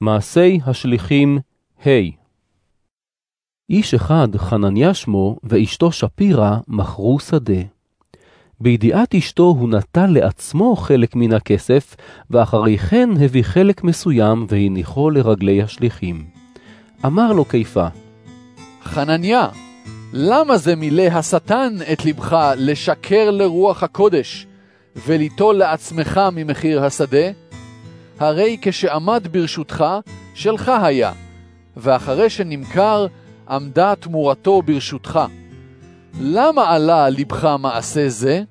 מעשי השליחים ה' איש אחד, חנניה שמו, ואשתו שפירה, מכרו שדה. בידיעת אשתו הוא נטל לעצמו חלק מן הכסף, ואחרי כן הביא חלק מסוים והניחו לרגלי השליחים. אמר לו קיפה, חנניה, למה זה מילא השטן את לבך לשקר לרוח הקודש, וליטול לעצמך ממחיר השדה? הרי כשעמד ברשותך, שלך היה, ואחרי שנמכר, עמדה תמורתו ברשותך. למה עלה לבך מעשה זה?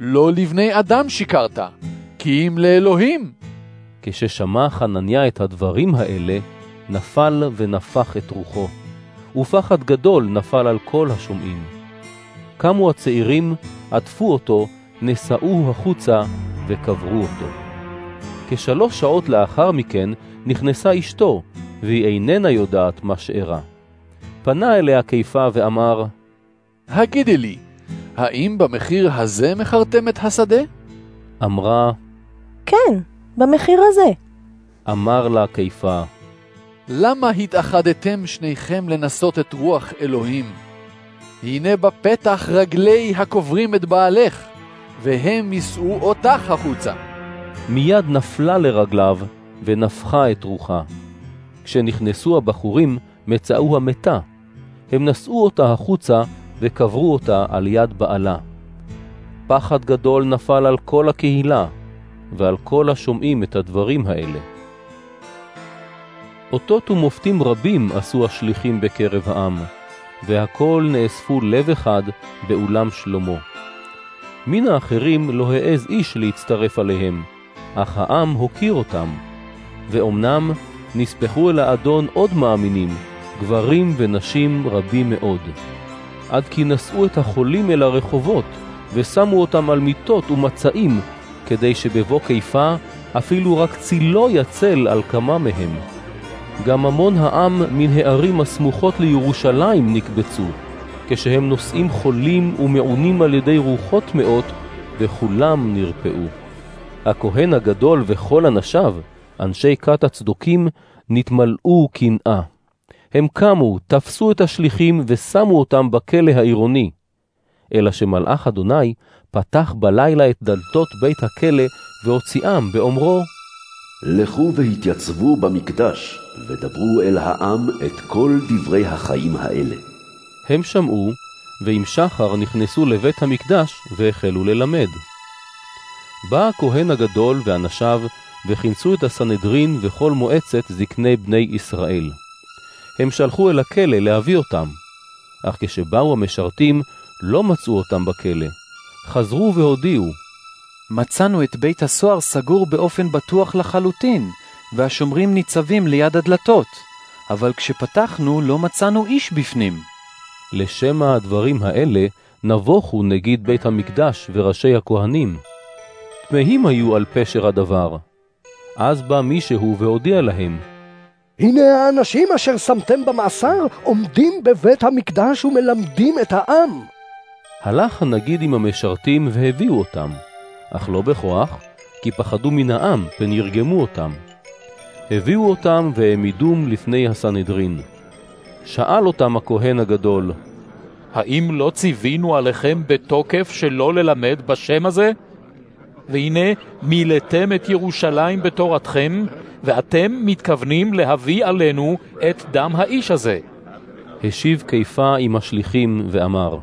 לא לבני אדם שיקרת, כי אם לאלוהים. כששמע חנניה את הדברים האלה, נפל ונפח את רוחו, ופחד גדול נפל על כל השומעים. קמו הצעירים, עטפו אותו, נשאוהו החוצה וקברו אותו. כשלוש שעות לאחר מכן נכנסה אשתו, והיא איננה יודעת מה שאירע. פנה אליה קיפה ואמר, הגידי לי, האם במחיר הזה מכרתם את השדה? אמרה, כן, במחיר הזה. אמר לה קיפה, למה התאחדתם שניכם לנסות את רוח אלוהים? הנה בפתח רגלי הקוברים את בעלך, והם יישאו אותך החוצה. מיד נפלה לרגליו ונפחה את רוחה. כשנכנסו הבחורים, מצאו המתה. הם נשאו אותה החוצה וקברו אותה על יד בעלה. פחד גדול נפל על כל הקהילה ועל כל השומעים את הדברים האלה. אותות ומופתים רבים עשו השליחים בקרב העם, והכל נאספו לב אחד באולם שלמה. מן האחרים לא העז איש להצטרף עליהם, אך העם הוקיר אותם. ואומנם נספחו אל האדון עוד מאמינים, גברים ונשים רבים מאוד. עד כי נשאו את החולים אל הרחובות, ושמו אותם על מיטות ומצעים, כדי שבבוא קיפה אפילו רק צילו יצל על כמה מהם. גם המון העם מן הערים הסמוכות לירושלים נקבצו, כשהם נושאים חולים ומעונים על ידי רוחות מאות, וכולם נרפאו. הכהן הגדול וכל אנשיו, אנשי כת הצדוקים, נתמלאו קנאה. הם קמו, תפסו את השליחים ושמו אותם בכלא העירוני. אלא שמלאך אדוני פתח בלילה את דלתות בית הכלא והוציאם באומרו, לכו והתייצבו במקדש, ודברו אל העם את כל דברי החיים האלה. הם שמעו, ועם שחר נכנסו לבית המקדש והחלו ללמד. בא הכהן הגדול ואנשיו, וכינסו את הסנהדרין וכל מועצת זקני בני ישראל. הם שלחו אל הכלא להביא אותם, אך כשבאו המשרתים, לא מצאו אותם בכלא. חזרו והודיעו, מצאנו את בית הסוהר סגור באופן בטוח לחלוטין, והשומרים ניצבים ליד הדלתות, אבל כשפתחנו לא מצאנו איש בפנים. לשמע הדברים האלה נבוכו נגיד בית המקדש וראשי הכהנים. תמהים היו על פשר הדבר. אז בא מישהו והודיע להם, הנה האנשים אשר שמתם במאסר עומדים בבית המקדש ומלמדים את העם. הלך הנגיד עם המשרתים והביאו אותם, אך לא בכוח, כי פחדו מן העם ונרגמו אותם. הביאו אותם והעמידום לפני הסנהדרין. שאל אותם הכהן הגדול, האם לא ציווינו עליכם בתוקף שלא ללמד בשם הזה? והנה מילאתם את ירושלים בתורתכם, ואתם מתכוונים להביא עלינו את דם האיש הזה. השיב קיפה עם השליחים ואמר,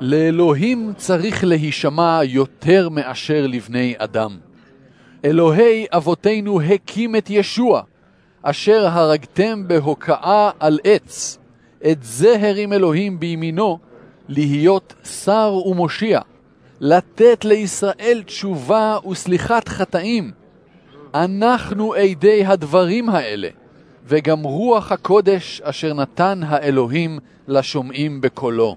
לאלוהים צריך להישמע יותר מאשר לבני אדם. אלוהי אבותינו הקים את ישוע, אשר הרגתם בהוקעה על עץ. את זה הרים אלוהים בימינו, להיות שר ומושיע, לתת לישראל תשובה וסליחת חטאים. אנחנו עדי הדברים האלה, וגם רוח הקודש אשר נתן האלוהים לשומעים בקולו.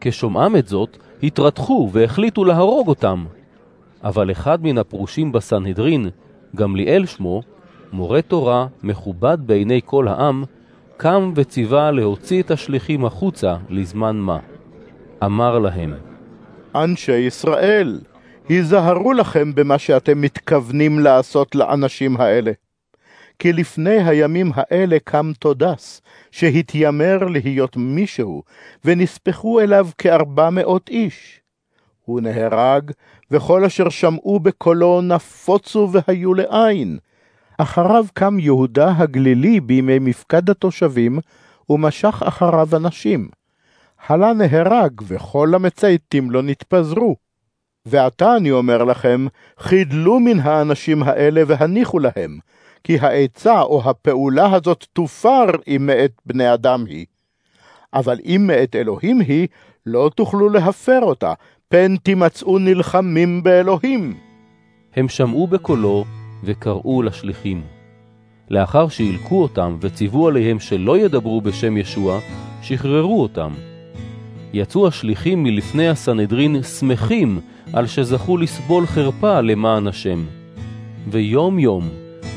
כשומעם את זאת, התרתחו והחליטו להרוג אותם. אבל אחד מן הפרושים בסנהדרין, גמליאל שמו, מורה תורה, מכובד בעיני כל העם, קם וציווה להוציא את השליחים החוצה לזמן מה. אמר להם, אנשי ישראל, היזהרו לכם במה שאתם מתכוונים לעשות לאנשים האלה. כי לפני הימים האלה קם תודס, שהתיימר להיות מישהו, ונספחו אליו כארבע מאות איש. הוא נהרג, וכל אשר שמעו בקולו נפוצו והיו לעין. אחריו קם יהודה הגלילי בימי מפקד התושבים, ומשך אחריו אנשים. הלה נהרג, וכל המצייתים לא נתפזרו. ועתה אני אומר לכם, חידלו מן האנשים האלה והניחו להם, כי העצה או הפעולה הזאת תופר אם מאת בני אדם היא. אבל אם מאת אלוהים היא, לא תוכלו להפר אותה, פן תימצאו נלחמים באלוהים. הם שמעו בקולו וקראו לשליחים. לאחר שהילקו אותם וציוו עליהם שלא ידברו בשם ישוע, שחררו אותם. יצאו השליחים מלפני הסנהדרין שמחים על שזכו לסבול חרפה למען השם. ויום יום,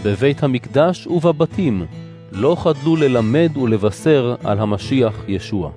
בבית המקדש ובבתים, לא חדלו ללמד ולבשר על המשיח ישוע.